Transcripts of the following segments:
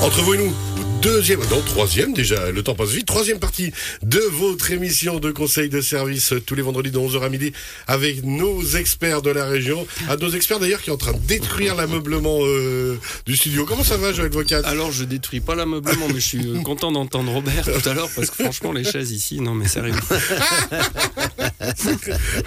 Entre vous et nous, deuxième, non, troisième déjà, le temps passe vite, troisième partie de votre émission de conseil de service tous les vendredis de 11h à midi avec nos experts de la région. À nos experts d'ailleurs qui est en train de détruire l'ameublement euh, du studio. Comment ça va, Joël Vocat Alors, je détruis pas l'ameublement, mais je suis euh, content d'entendre Robert tout à l'heure parce que franchement, les chaises ici, non, mais sérieux.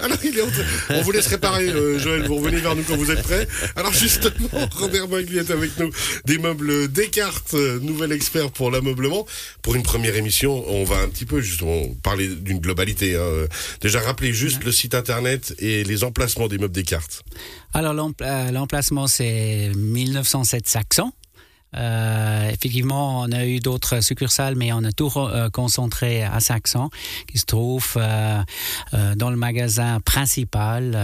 Alors, il est en train- On vous laisse réparer, euh, Joël, vous revenez vers nous quand vous êtes prêts. Alors, justement, Robert Magli est avec nous des meubles Descartes, nouvel expert pour l'ameublement. Pour une première émission, on va un petit peu justement parler d'une globalité. hein. Déjà, rappelez juste le site internet et les emplacements des meubles Descartes. Alors euh, l'emplacement c'est 1907 Saxon. Euh, effectivement, on a eu d'autres succursales, mais on a tout euh, concentré à Saxon, qui se trouve euh, dans le magasin principal,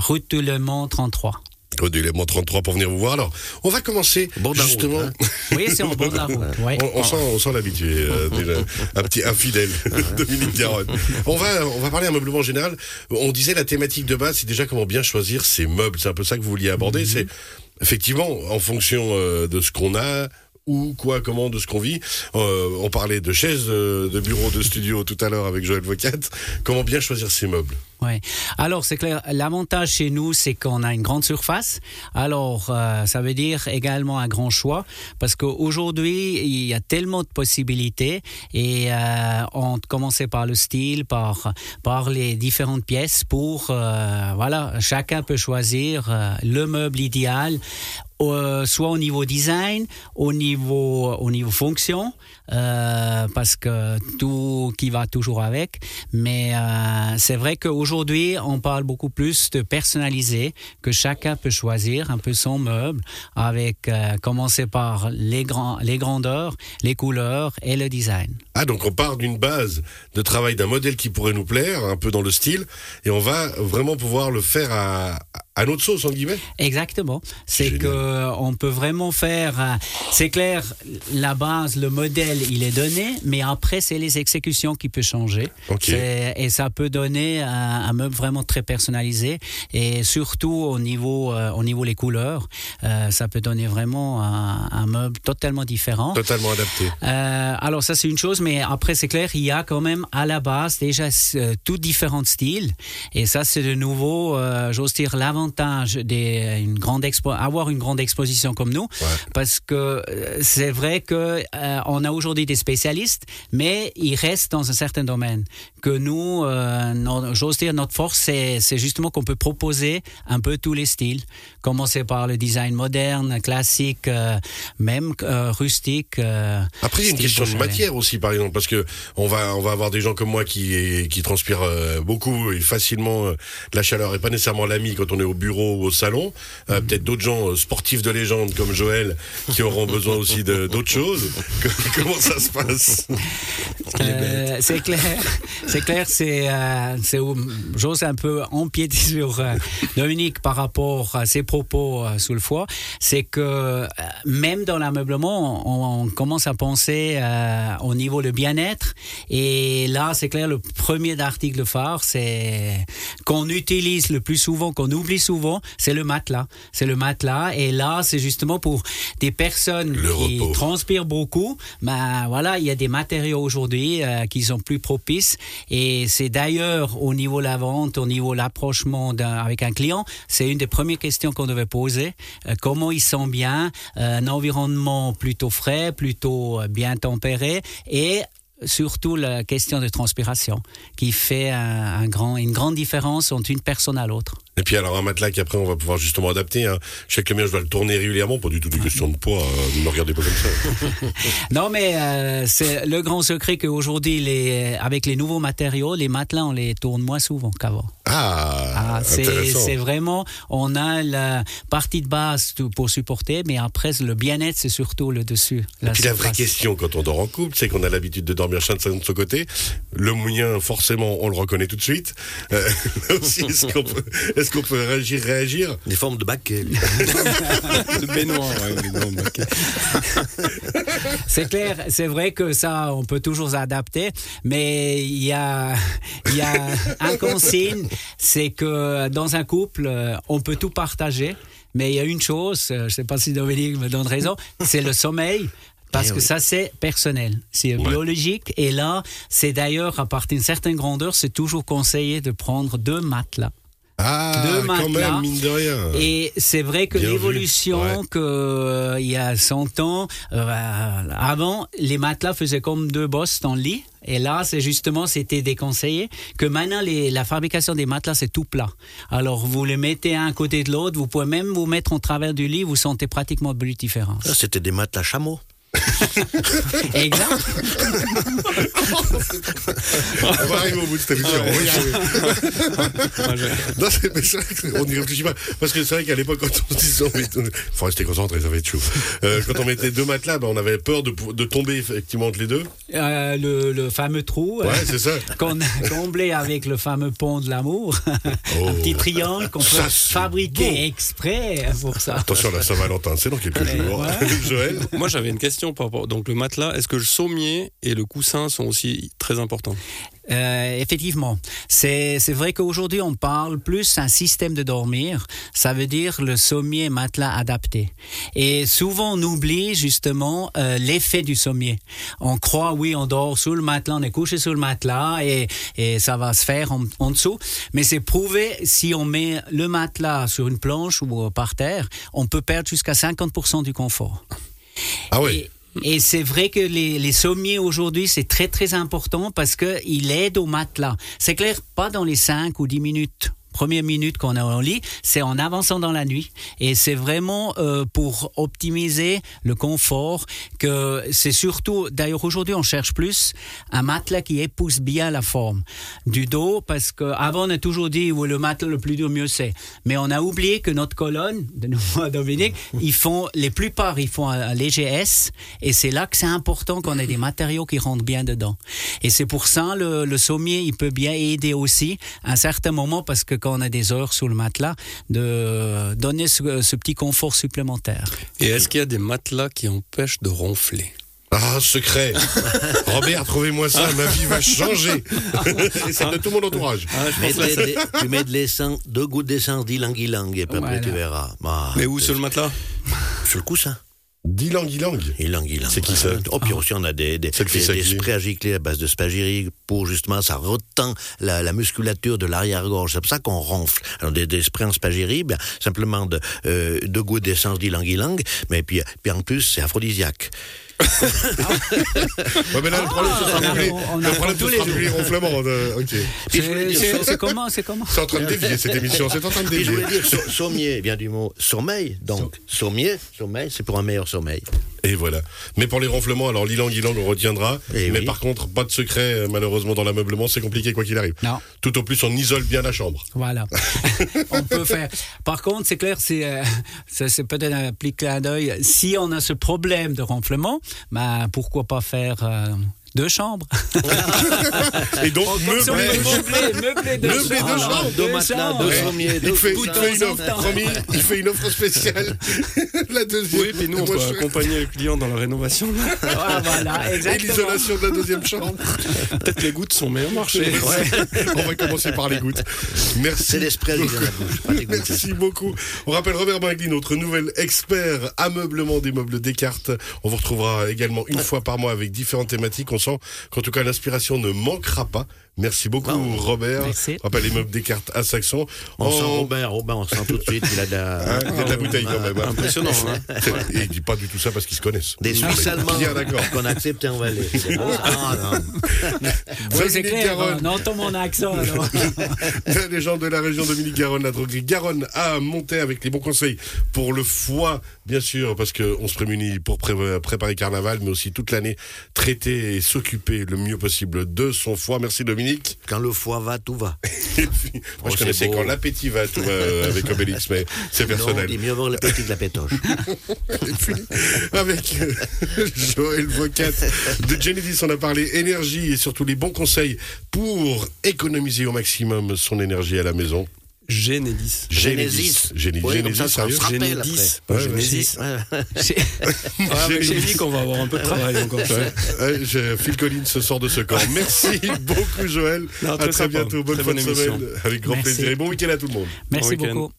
route de Le Mans 33. Code d'élément 33 pour venir vous voir. Alors, on va commencer route, justement. hein. Oui, c'est en bord de la route. oui. On, on sent, on sent l'habitué, euh, un petit infidèle, Dominique Garonne. On va, on va parler ameublement général. On disait la thématique de base, c'est déjà comment bien choisir ses meubles. C'est un peu ça que vous vouliez aborder. C'est effectivement en fonction euh, de ce qu'on a. Où, quoi, comment, de ce qu'on vit. Euh, on parlait de chaises, euh, de bureaux, de studio tout à l'heure avec Joël Vocat. Comment bien choisir ses meubles? Ouais. Alors, c'est clair, l'avantage chez nous, c'est qu'on a une grande surface. Alors, euh, ça veut dire également un grand choix, parce qu'aujourd'hui, il y a tellement de possibilités, et euh, on commençait par le style, par, par les différentes pièces, pour, euh, voilà, chacun peut choisir euh, le meuble idéal, soit au niveau design, au niveau, au niveau fonction, euh, parce que tout qui va toujours avec. Mais euh, c'est vrai qu'aujourd'hui, on parle beaucoup plus de personnaliser, que chacun peut choisir un peu son meuble, avec euh, commencer par les, grands, les grandeurs, les couleurs et le design. Ah, donc on part d'une base de travail d'un modèle qui pourrait nous plaire, un peu dans le style, et on va vraiment pouvoir le faire à, à notre sauce, en guillemets. Exactement. C'est Génial. que on peut vraiment faire. euh, C'est clair, la base, le modèle, il est donné, mais après c'est les exécutions qui peuvent changer. Ok. C'est- Et ça peut donner un, un meuble vraiment très personnalisé et surtout au niveau, euh, au niveau les couleurs, euh, ça peut donner vraiment un, un meuble totalement différent. Totalement adapté. Euh, alors ça c'est une chose, mais après c'est clair, il y a quand même à la base déjà euh, tout différents styles, et ça c'est de nouveau, euh, j'ose dire l'avantage d'une grande expo, avoir une grande exposition comme nous, Ouais. parce que euh, c'est vrai que euh, on a aujourd'hui des spécialistes, mais ils restent dans un certain domaine. Que nous, euh, j'ose dire notre force, c'est justement qu'on peut proposer un peu tous les styles, commencer par le design moderne, classique, euh, même euh, rustique. euh, Après, il y a une question de matière aussi, par exemple, parce que on va, on va avoir des gens comme moi qui, qui transpirent euh, beaucoup et facilement euh, de la chaleur et pas nécessairement l'ami quand on est au bureau ou au salon. Mhm. Euh, Peut-être d'autres gens euh, sportifs de légende comme Joël qui auront besoin aussi d'autres choses. Comment ça se passe? Euh, c'est clair, c'est clair, c'est, j'ose un peu empiéter sur Dominique par rapport à ses propos sous le foie. C'est que même dans l'ameublement, on, on commence à penser au niveau le bien-être. Et là, c'est clair, le premier article phare, c'est qu'on utilise le plus souvent, qu'on oublie souvent, c'est le matelas. C'est le matelas. Et là, c'est justement pour des personnes Le qui repos. transpirent beaucoup. Ben voilà, il y a des matériaux aujourd'hui euh, qui sont plus propices. Et c'est d'ailleurs au niveau de la vente, au niveau de l'approchement avec un client, c'est une des premières questions qu'on devait poser. Euh, comment ils sont bien, euh, un environnement plutôt frais, plutôt bien tempéré et surtout la question de transpiration qui fait un, un grand, une grande différence entre une personne à l'autre. Et puis alors un matelas qu'après on va pouvoir justement adapter. Hein. Je sais que le mien je dois le tourner régulièrement, pas du tout des questions de poids. euh, ne me regardez pas comme ça. Non, mais euh, c'est le grand secret qu'aujourd'hui, les, avec les nouveaux matériaux, les matelas, on les tourne moins souvent qu'avant. Ah, Ah, c'est vraiment, on a la partie de base pour supporter, mais après, le bien-être, c'est surtout le dessus. Et puis la vraie question quand on dort en couple, c'est qu'on a l'habitude de dormir chacun de son côté. Le mien, forcément, on le reconnaît tout de suite. Euh, aussi, est-ce qu'on peut, réagir, réagir Des formes de baquet. de baignoire, ouais. C'est clair, c'est vrai que ça, on peut toujours s'adapter, mais il y a, il y a un consigne, c'est que dans un couple, euh, on peut tout partager, mais il y a une chose, euh, je ne sais pas si Dominique me donne raison, c'est le sommeil. Parce Eh que oui. ça, c'est personnel, c'est Ouais. biologique. Et là, c'est d'ailleurs, à partir d'une certaine grandeur, c'est toujours conseillé de prendre deux matelas. Ah, Deux quand matelas. même, mine de rien. Et c'est vrai que l'évolution, Ouais. que euh, il y a 100 ans, euh, avant, les matelas faisaient comme deux bosses dans le lit. Et là, c'est justement, c'était déconseillé. Que maintenant, les, la fabrication des matelas, c'est tout plat. Alors, vous les mettez un côté de l'autre. Vous pouvez même vous mettre en travers du lit. Vous sentez pratiquement plus de différence. Ça, C'était des matelas chameaux. exact. On va arriver au bout de cette émission. Ah, Non, c'est- mais c'est vrai qu'on n'y réfléchit pas. Parce que c'est vrai qu'à l'époque, quand on se disait, met- faut rester concentré, ça va être chaud. Euh, quand on mettait deux matelas, ben, on avait peur de, de tomber effectivement entre les deux. Euh, le, le fameux trou. euh, Ouais, c'est ça. qu'on a comblé avec le fameux pont de l'amour, Oh. un petit triangle qu'on peut Ça, fabriquer exprès pour ça. Attention, la Saint-Valentin, c'est dans quelques jours. Joël Moi, j'avais une question par rapport. Donc, le matelas, est-ce que le sommier et le coussin sont aussi très importants Euh, effectivement, c'est c'est vrai qu'aujourd'hui on parle plus d'un système de dormir. Ça veut dire le sommier matelas adapté. Et souvent on oublie justement euh, l'effet du sommier. On croit oui on dort sous le matelas, on est couché sous le matelas et, et ça va se faire en, en dessous. Mais c'est prouvé si on met le matelas sur une planche ou par terre, on peut perdre jusqu'à 50% du confort. Ah oui. Et, et c'est vrai que les, les sommiers aujourd'hui, c'est très très important parce qu'il aide au matelas. C'est clair, pas dans les 5 ou 10 minutes. Première minute qu'on est en lit, c'est en avançant dans la nuit. Et c'est vraiment euh, pour optimiser le confort que c'est surtout, d'ailleurs aujourd'hui on cherche plus un matelas qui épouse bien la forme du dos parce qu'avant on a toujours dit où le matelas le plus dur mieux c'est. Mais on a oublié que notre colonne, de nouveau Dominique, ils font, les plupart ils font un, un léger S et c'est là que c'est important qu'on ait des matériaux qui rentrent bien dedans. Et c'est pour ça le, le sommier il peut bien aider aussi à un certain moment parce que quand on a des heures sous le matelas de donner ce, ce petit confort supplémentaire. Et est-ce qu'il y a des matelas qui empêchent de ronfler? Ah, secret. Robert, trouvez-moi ça, ma vie va changer. Et celle de tout mon entourage. ah, je Mets tu mets de l'essence, deux gouttes d'essence d'ylang-ylang et puis après Voilà. tu verras. Ah, Mais où sur le matelas? Sur le coussin. Dilang Ilang. Ylang-ylang. C'est qui ça? Oh, puis aussi on a des, des, des, des sprays à gicler à base de spagyrie pour justement, ça retend la, la musculature de l'arrière-gorge. C'est pour ça qu'on ronfle. Alors des, des sprays en spagyrie, ben, simplement de, euh, deux gouttes d'essence d'ylang-ylang, mais puis, puis en plus c'est aphrodisiaque. Ouais, mais là, le problème, ce sera plus le apprend problème, ce tous les sera plus jours. les ronflements. de- Ok. C'est comment C'est comment C'est en train de dévier cette émission, c'est en train de je dévier. voulais dire, so- sommier vient du mot sommeil. Donc, sommier, sommeil, c'est pour un meilleur sommeil. Et voilà. Mais pour les ronflements, alors l'ilang ilang, on retiendra. Eh mais oui. par contre, pas de secret, euh, malheureusement, dans l'ameublement, c'est compliqué quoi qu'il arrive. Non. Tout au plus, on isole bien la chambre. Voilà. on peut faire. Par contre, c'est clair, c'est euh, c'est peut-être un petit clin d'œil. Si on a ce problème de ronflement, ben, pourquoi pas faire euh, deux chambres Et donc, meubler, meubler deux Meubler deux chambres. chambres. Deux matelas, deux Ouais. sommiers, Il fait, il coussins. fait une offre, promis, il fait une offre spéciale. la deuxième. Oui, puis nous, on peut je- accompagner le client dans la rénovation. Ah, voilà, Et exactement. l'isolation de la deuxième chambre. Peut-être les gouttes sont meilleur marché. On va commencer par les gouttes. Merci. C'est les sprays à gicler dans la bouche, pas les gouttes. Merci beaucoup. On rappelle Robert Magli, notre nouvel expert ameublement des meubles Descartes. On vous retrouvera également une fois par mois avec différentes thématiques. On qu'en tout cas l'inspiration ne manquera pas. Merci beaucoup. Robert. Merci. On rappelle les meubles Descartes à Saxon. On sent En- Robert, Robert, on sent tout de suite qu'il a de Hein, la... il y a de la bouteille quand même. hein. Impressionnant. Hein Et il dit pas du tout ça parce qu'ils se connaissent. Des On est Suisses allemands Bien d'accord. qu'on accepte Valais. C'est bon, ça Ah, non. Oui, c'est Dominique clair. Garonne. On entend mon accent. alors. La légende de la région Dominique Garonne, la droguerie Garonne a monté avec les bons conseils pour le foie, bien sûr, parce qu'on se prémunit pour pré- préparer carnaval, mais aussi toute l'année, traiter et s'occuper le mieux possible de son foie. Merci Dominique. Quand le foie va, tout va. Puis, moi, Oh, je connaissais beau. quand l'appétit va, tout va avec Obélix, mais c'est Non, personnel. il est mieux avoir le petit de la pétoche. Et puis, avec euh, Joël Vocat de Genesis, on a parlé énergie et surtout les bons conseils pour économiser au maximum son énergie à la maison. Genesis. Genesis. Genesis, Oui, Genesis, ça, ça sérieux se rappelle Genesis. J'ai-. Génie qu'on va avoir un peu de travail encore. Ouais, ouais, je- Phil Collins se sort de ce corps. Merci beaucoup Joël. Non, à très sympa. bientôt. Bonne Très fin de bonne semaine. Avec grand Merci. plaisir et bon week-end à tout le monde. Merci beaucoup.